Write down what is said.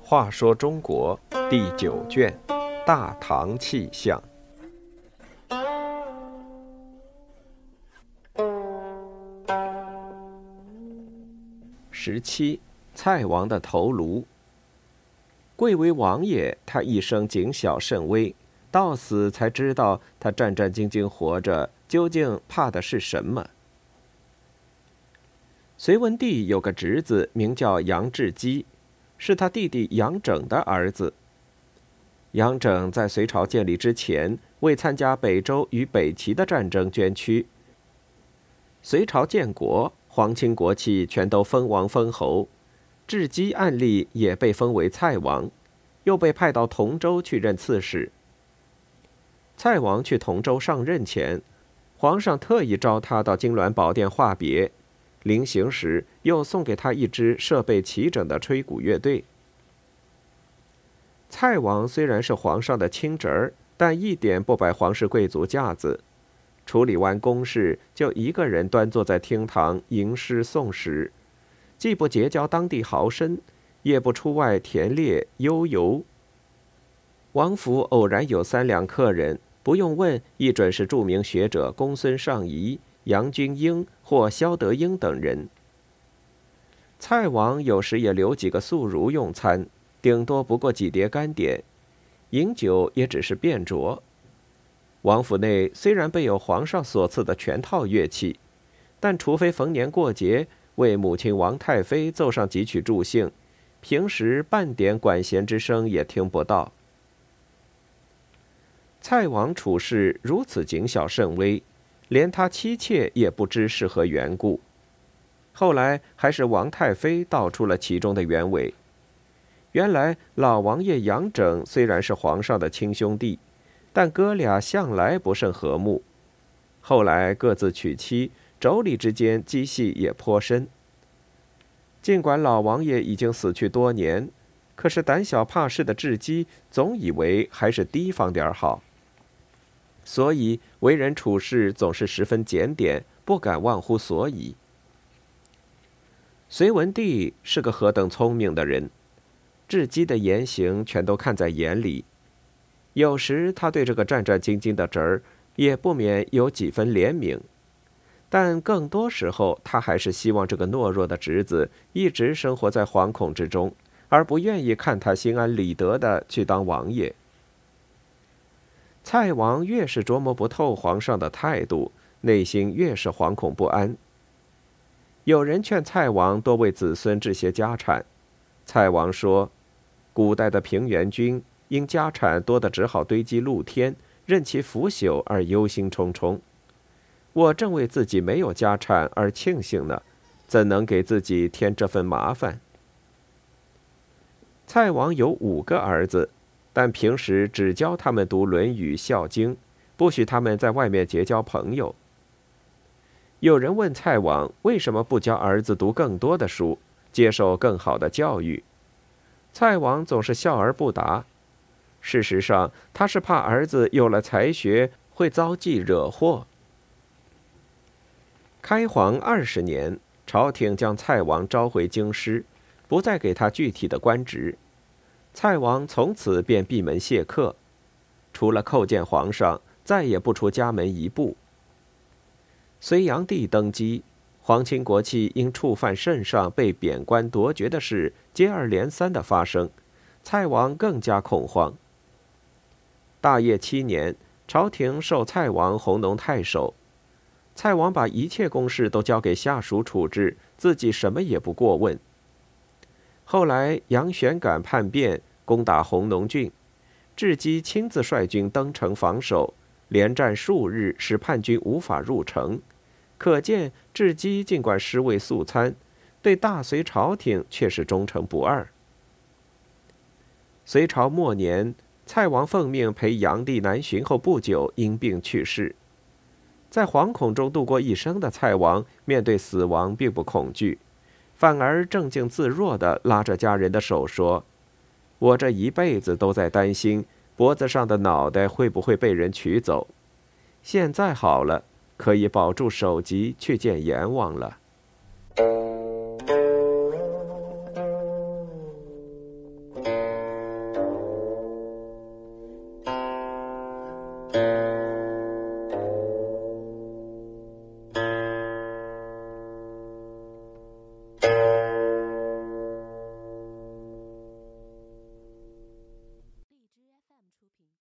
话说中国第九卷《大唐气象》十七，蔡王的头颅。贵为王爷，他一生谨小慎微，到死才知道他战战兢兢活着究竟怕的是什么。隋文帝有个侄子，名叫杨志基。是他弟弟杨整的儿子。杨整在隋朝建立之前，为参加北周与北齐的战争捐躯。隋朝建国，皇亲国戚全都封王封侯，志基案例也被封为蔡王，又被派到同州去任刺史。蔡王去同州上任前，皇上特意召他到金銮宝殿话别。临行时，又送给他一支设备齐整的吹鼓乐队。蔡王虽然是皇上的亲侄儿，但一点不摆皇室贵族架子。处理完公事，就一个人端坐在厅堂吟诗诵史，既不结交当地豪绅，也不出外田猎悠游。王府偶然有三两客人，不用问，一准是著名学者公孙尚仪。杨君英或萧德英等人，蔡王有时也留几个素儒用餐，顶多不过几碟干点，饮酒也只是便酌。王府内虽然备有皇上所赐的全套乐器，但除非逢年过节为母亲王太妃奏上几曲助兴，平时半点管弦之声也听不到。蔡王处事如此谨小慎微。连他妻妾也不知是何缘故，后来还是王太妃道出了其中的原委。原来老王爷杨整虽然是皇上的亲兄弟，但哥俩向来不甚和睦，后来各自娶妻，妯娌之间积隙也颇深。尽管老王爷已经死去多年，可是胆小怕事的雉基总以为还是提防点好。所以为人处事总是十分检点，不敢忘乎所以。隋文帝是个何等聪明的人，雉基的言行全都看在眼里。有时他对这个战战兢兢的侄儿，也不免有几分怜悯，但更多时候，他还是希望这个懦弱的侄子一直生活在惶恐之中，而不愿意看他心安理得的去当王爷。蔡王越是琢磨不透皇上的态度，内心越是惶恐不安。有人劝蔡王多为子孙置些家产，蔡王说：“古代的平原君因家产多得只好堆积露天，任其腐朽而忧心忡忡。我正为自己没有家产而庆幸呢，怎能给自己添这份麻烦？”蔡王有五个儿子。但平时只教他们读《论语》《孝经》，不许他们在外面结交朋友。有人问蔡王为什么不教儿子读更多的书，接受更好的教育？蔡王总是笑而不答。事实上，他是怕儿子有了才学会遭际惹祸。开皇二十年，朝廷将蔡王召回京师，不再给他具体的官职。蔡王从此便闭门谢客，除了叩见皇上，再也不出家门一步。隋炀帝登基，皇亲国戚因触犯圣上被贬官夺爵的事接二连三的发生，蔡王更加恐慌。大业七年，朝廷授蔡王弘农太守，蔡王把一切公事都交给下属处置，自己什么也不过问。后来杨玄感叛变。攻打弘农郡，智基亲自率军登城防守，连战数日，使叛军无法入城。可见智基尽管尸位素餐，对大隋朝廷却是忠诚不二。隋朝末年，蔡王奉命陪炀帝南巡后不久，因病去世。在惶恐中度过一生的蔡王，面对死亡并不恐惧，反而正静自若地拉着家人的手说。我这一辈子都在担心脖子上的脑袋会不会被人取走。现在好了可以保住首级去见阎王了。